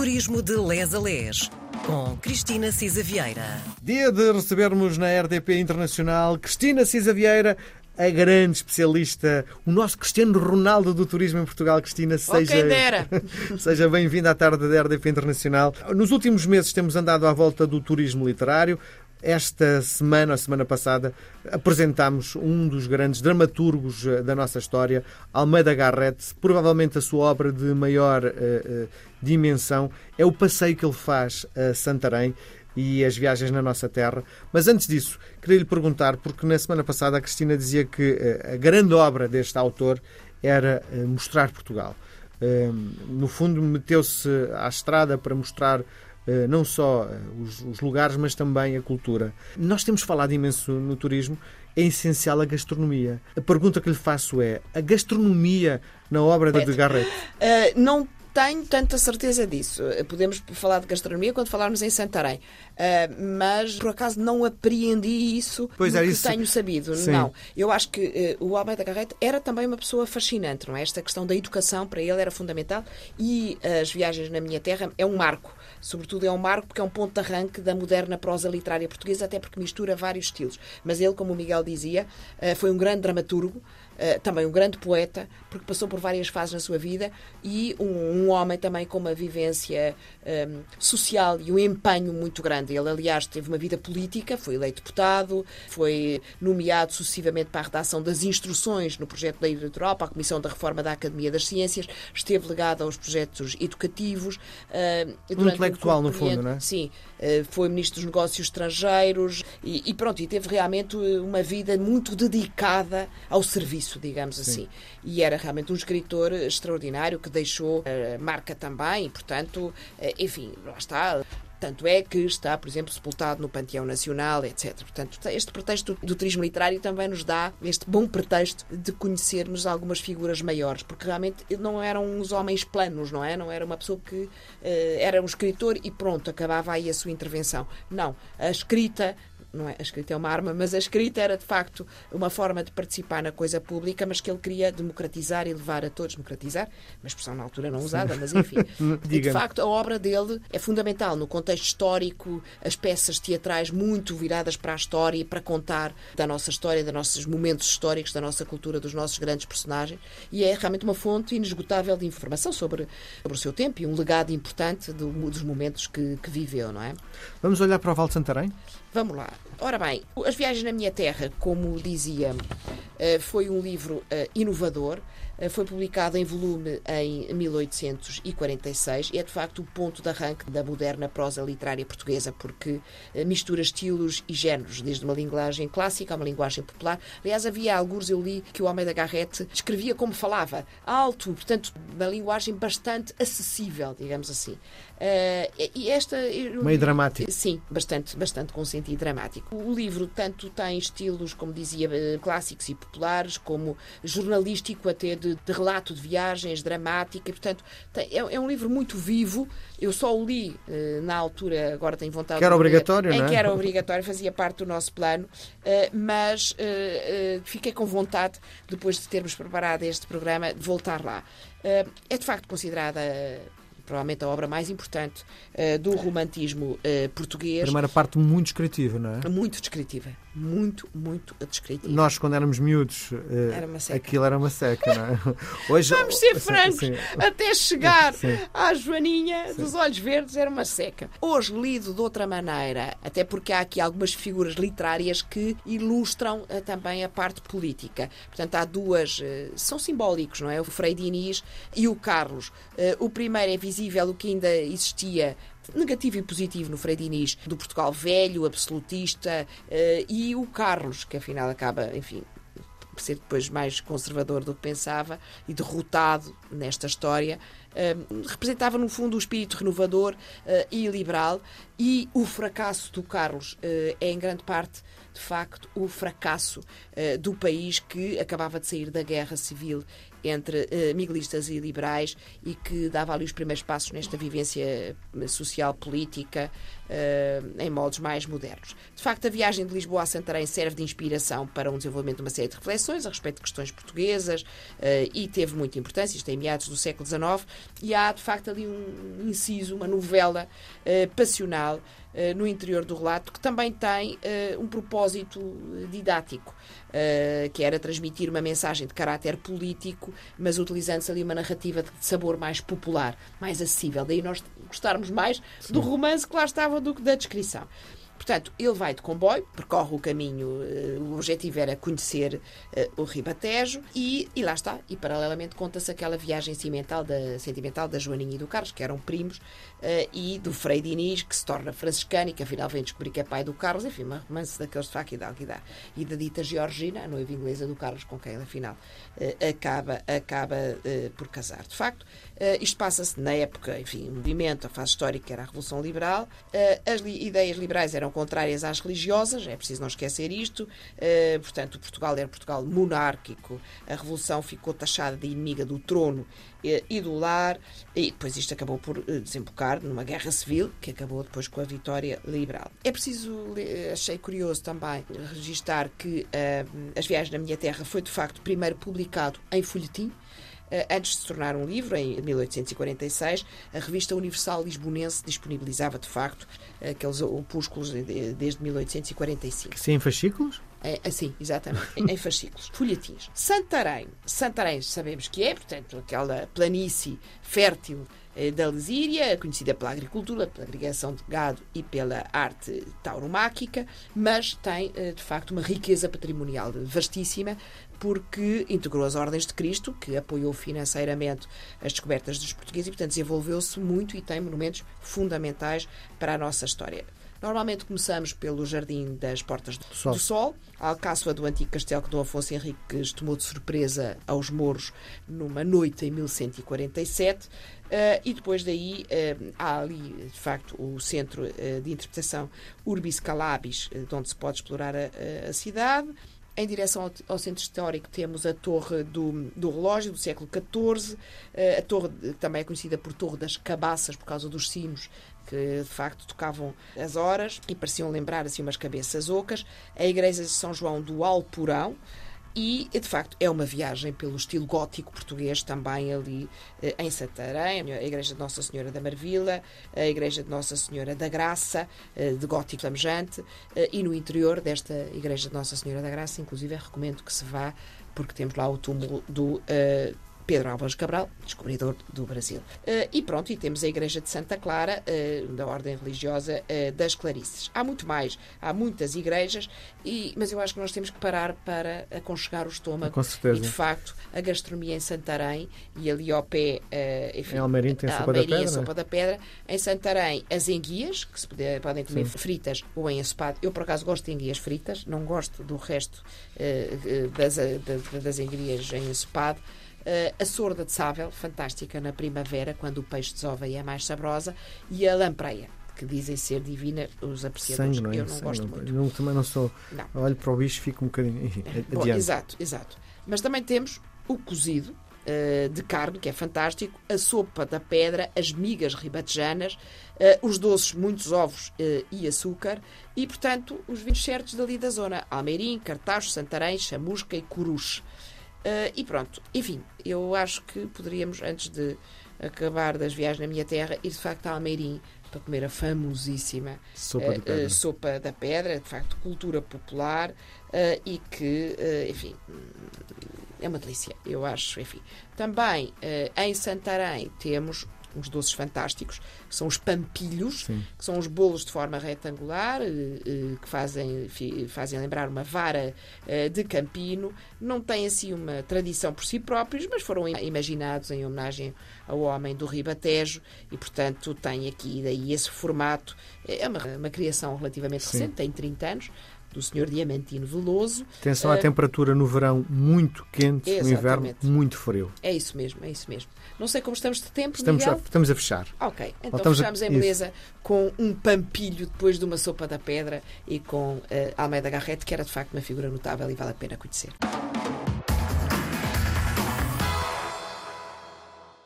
Turismo de Les a Les, com Cristina Cisa Vieira. Dia de recebermos na RDP Internacional Cristina Cisa Vieira, a grande especialista, o nosso Cristiano Ronaldo do turismo em Portugal. Cristina, seja, seja bem-vinda à tarde da RDP Internacional. Nos últimos meses temos andado à volta do turismo literário. Esta semana, a semana passada, apresentámos um dos grandes dramaturgos eh, da nossa história, Almeida Garrett, provavelmente a sua obra de maior uh, uh, dimensão. É o passeio que ele faz a Santarém e as viagens na nossa terra. Mas antes disso, queria lhe perguntar, porque na semana passada a Cristina dizia que uh, a grande obra deste autor era mostrar Portugal. no fundo, meteu-se à estrada para mostrar não só eh, os, os, lugares, mas também a cultura. Nós temos falado imenso no turismo, é essencial a gastronomia. A pergunta que lhe faço é: a gastronomia na obra de Garrett? Uh, não tenho tanta certeza disso. Podemos falar de gastronomia quando falarmos em Santarém. Uh, mas, por acaso, não apreendi isso pois é, que isso... tenho sabido. Sim. Não. Eu acho que uh, o Almeida Garrett era também uma pessoa fascinante, não é? Esta questão da educação para ele era fundamental e as viagens na minha terra é um marco. Sobretudo é um marco porque é um ponto de arranque da moderna prosa literária portuguesa, até porque mistura vários estilos. Mas ele, como o Miguel dizia, uh, foi um grande dramaturgo, eh, também um grande poeta, porque passou por várias fases na sua vida, e um, um homem também com uma vivência um, ehm, social e um empenho muito grande. Ele, aliás, teve uma vida política, foi eleito deputado, foi nomeado sucessivamente para a redação das instruções no projeto da eleitoral, para a Comissão da Reforma da Academia das Ciências, esteve ligado aos projetos educativos. Uh, um intelectual, no fundo, não é? Sim. Uh, foi ministro dos Negócios Estrangeiros e, e, pronto, e teve realmente uma vida muito dedicada ao serviço isso, digamos Sim. assim. E era realmente um escritor extraordinário que deixou a marca também, e, portanto, eh, enfim, lá está. Tanto é que está, por exemplo, sepultado no Panteão Nacional, etc. Portanto, este pretexto do turismo literário também nos dá este bom pretexto de conhecermos algumas figuras maiores, porque realmente não eram uns homens planos, não é? Não era uma pessoa que uh, era um escritor e pronto, acabava aí a sua intervenção. Não. A escrita não é, a escrita é uma arma, mas a escrita era de facto uma forma de participar na coisa pública, mas que ele queria democratizar e levar a todos, democratizar, uma expressão na altura não usada, mas enfim. e, de facto, a obra dele é fundamental no contexto histórico, as peças teatrais muito viradas para a história e para contar da nossa história, dos nossos momentos históricos, da nossa cultura, dos nossos grandes personagens, e é realmente uma fonte inesgotável de informação sobre, sobre o seu tempo e um legado importante do, dos momentos que, que viveu, não é? Vamos olhar para o Val de Santarém? Vamos lá. Ora bem, As Viagens na Minha Terra, como dizia, eh, foi um livro eh, inovador. Eh, foi publicado em volume em 1846 e é de facto o ponto de arranque da moderna prosa literária portuguesa, porque mistura estilos e géneros, desde uma linguagem clássica a uma linguagem popular. Aliás, havia alguns, eu li, que o Almeida Garrett escrevia como falava, alto, portanto, uma linguagem bastante acessível, digamos assim. e esta. Meio dramático. Sim, bastante, bastante com sentido dramático. O livro tanto tem estilos, como dizia, clássicos e populares, como jornalístico, até de, de relato de viagens, dramática, e, portanto, tem, é, é, um livro muito vivo. Eu só o li uh, na altura, agora tenho vontade que era de ler, obrigatório, em é? que era obrigatório, fazia parte do nosso plano, uh, mas uh, fiquei com vontade, depois de termos preparado este programa, de voltar lá. é de facto considerada provavelmente a obra mais importante uh, do romantismo uh, português. Primeira parte muito descritiva, não é? Muito descritiva. Muito, muito descritiva. Nós, quando éramos miúdos, uh, era aquilo era uma seca, não é? Hoje, Vamos ser francos, sim. até chegar sim. à Joaninha sim. dos Olhos Verdes era uma seca. Hoje, lido de outra maneira, até porque há aqui algumas figuras literárias que ilustram também a parte política. Portanto, há duas, são simbólicos, não é? O Frei Diniz e o Carlos. o primeiro é visível o que ainda existia negativo e positivo no Frei Diniz, do Portugal velho, absolutista, uh, e o Carlos, que afinal acaba, enfim, ser depois mais conservador do que pensava e derrotado nesta história, representava no fundo o espírito renovador uh, e liberal e o fracasso do Carlos é em grande parte de facto o fracasso do país que acabava de sair da guerra civil entre uh, miguelistas e liberais e que dava ali os primeiros passos nesta vivência eh, social, política, em modos mais modernos. De facto, a viagem de Lisboa a Santarém serve de inspiração para um desenvolvimento de uma série de reflexões a respeito de questões portuguesas e teve muita importância, isto é em meados do século XIX, e há de facto ali um inciso, uma novela uh, passional uh, no interior do relato que também tem uh, um propósito didático. que era transmitir uma mensagem de caráter político, mas utilizando-se ali uma narrativa de sabor mais popular, mais acessível. Daí nós gostarmos mais Sim. do romance que lá estava do que da descrição. Portanto, ele vai de comboio, percorre o caminho, eh, o objetivo era conhecer uh, o Ribatejo e, e lá está. E paralelamente conta-se aquela viagem sentimental da, sentimental da Joaninha e do Carlos, que eram primos, uh, e do Frei Diniz, que se torna franciscano e que afinal vem descobrir que é pai do Carlos. Enfim, uma romance daqueles de faca e E da dita Georgina, a noiva inglesa do Carlos, com quem ele afinal acaba, acaba por casar. De facto, isto passa-se na época, enfim, o movimento, a fase histórica era a Revolução Liberal. as ideias liberais eram contrárias às religiosas, é preciso não esquecer isto. Uh, portanto, Portugal era Portugal monárquico, a Revolução ficou taxada de inimiga do trono uh, e do lar, e depois isto acabou por uh, desembocar numa guerra civil, que acabou depois com a vitória liberal. É preciso, achei curioso também, registar que As Viagens na Minha Terra foi de facto primeiro publicado em folhetim, antes de se tornar um livro, em 1846, a revista Universal Lisbonense disponibilizava, de facto, aqueles opúsculos desde 1845. Sim, em fascículos? É, sim, exatamente, em, fascículos, folhetins. Santarém, Santarém sabemos que é, portanto, aquela planície fértil eh, da Lesíria, conhecida pela agricultura, pela agregação de gado e pela arte tauromáquica, mas tem, eh, de facto, uma riqueza patrimonial vastíssima, porque integrou as Ordens de Cristo, que apoiou financeiramente as descobertas dos portugueses e, portanto, desenvolveu-se muito e tem monumentos fundamentais para a nossa história. Normalmente começamos pelo Jardim das Portas do Sol, do Sol a alcáçoa do antigo castelo que Dom Afonso Henriques tomou de surpresa aos mouros numa noite em 1147. Uh, eh, e depois daí uh, há ali, de facto, o centro uh, de interpretação Urbis Calabis, onde se pode explorar a, a cidade. Em direção ao, centro histórico temos a Torre do, do Relógio, do século XIV, a torre também é conhecida por Torre das Cabaças, por causa dos sinos que de facto tocavam as horas e pareciam lembrar assim umas cabeças ocas, a igreja de São João do Alporão, e, de facto, é uma viagem pelo estilo gótico português, também ali eh, em Santarém, a Igreja de Nossa Senhora da Marvila, a Igreja de Nossa Senhora da Graça, eh, de gótico flamejante, eh, e no interior desta Igreja de Nossa Senhora da Graça, inclusive, recomendo que se vá, porque temos lá o túmulo do Pedro Álvares Cabral, descobridor do Brasil. Uh, e pronto, e temos a Igreja de Santa Clara, uh, da Ordem Religiosa uh, das Clarices. Há muito mais, há muitas igrejas, e, mas eu acho que nós temos que parar para aconchegar o estômago. Com certeza. E, de facto, a gastronomia em Santarém e ali ao pé, enfim, em Almeirim tem a sopa, Almeirim, da pedra, a sopa da pedra. Em Santarém, as enguias, que se puder, podem comer Sim. fritas ou em ensopado. Eu, por acaso, gosto de enguias fritas, não gosto do resto das, das, das enguias em ensopado. Uh, a sorda de sável, fantástica na primavera, quando o peixe desova e é mais saborosa, e a lampreia, que dizem ser divina os apreciadores. Sangue, não é? Eu não Sangue, gosto não. muito. Eu também não sou. Não. Olho para o bicho fico um bocadinho. Enfim, Bom, exato, exato. Mas também temos o cozido, Uh, de carne, que é fantástico, a sopa da pedra, as migas ribatejanas, uh, os doces, muitos ovos uh, e açúcar, e, portanto, os vinhos certos dali da zona: Almeirim, Cartacho, Santarém, Chamusca e Coruche. Uh, e pronto, enfim, eu acho que poderíamos, antes de acabar das viagens na minha terra, ir de facto a Almeirim para comer a famosíssima sopa, uh, de pedra. Uh, sopa da pedra, de facto, cultura popular e que, enfim, é uma delícia, eu acho. Enfim. Também em Santarém temos uns doces fantásticos, que são os pampilhos, Sim. que são os bolos de forma retangular, eh, eh, que fazem, fazem lembrar uma vara eh, de campino. Não têm assim uma tradição por si próprios, mas foram imaginados em homenagem ao homem do Ribatejo e, portanto, tem aqui daí esse formato. É uma, uma criação relativamente Sim. recente, tem 30 anos, do Sr. Diamantino Veloso. Atenção à uh, temperatura no verão muito quente, exatamente. no inverno muito frio. É isso mesmo, é isso mesmo. Não sei como estamos de tempo, estamos Miguel. A, estamos a fechar. Ok, então fechamos a... em beleza isso. com um pampilho depois de uma sopa da pedra e com uh, Almeida Garrett, que era de facto uma figura notável e vale a pena conhecer.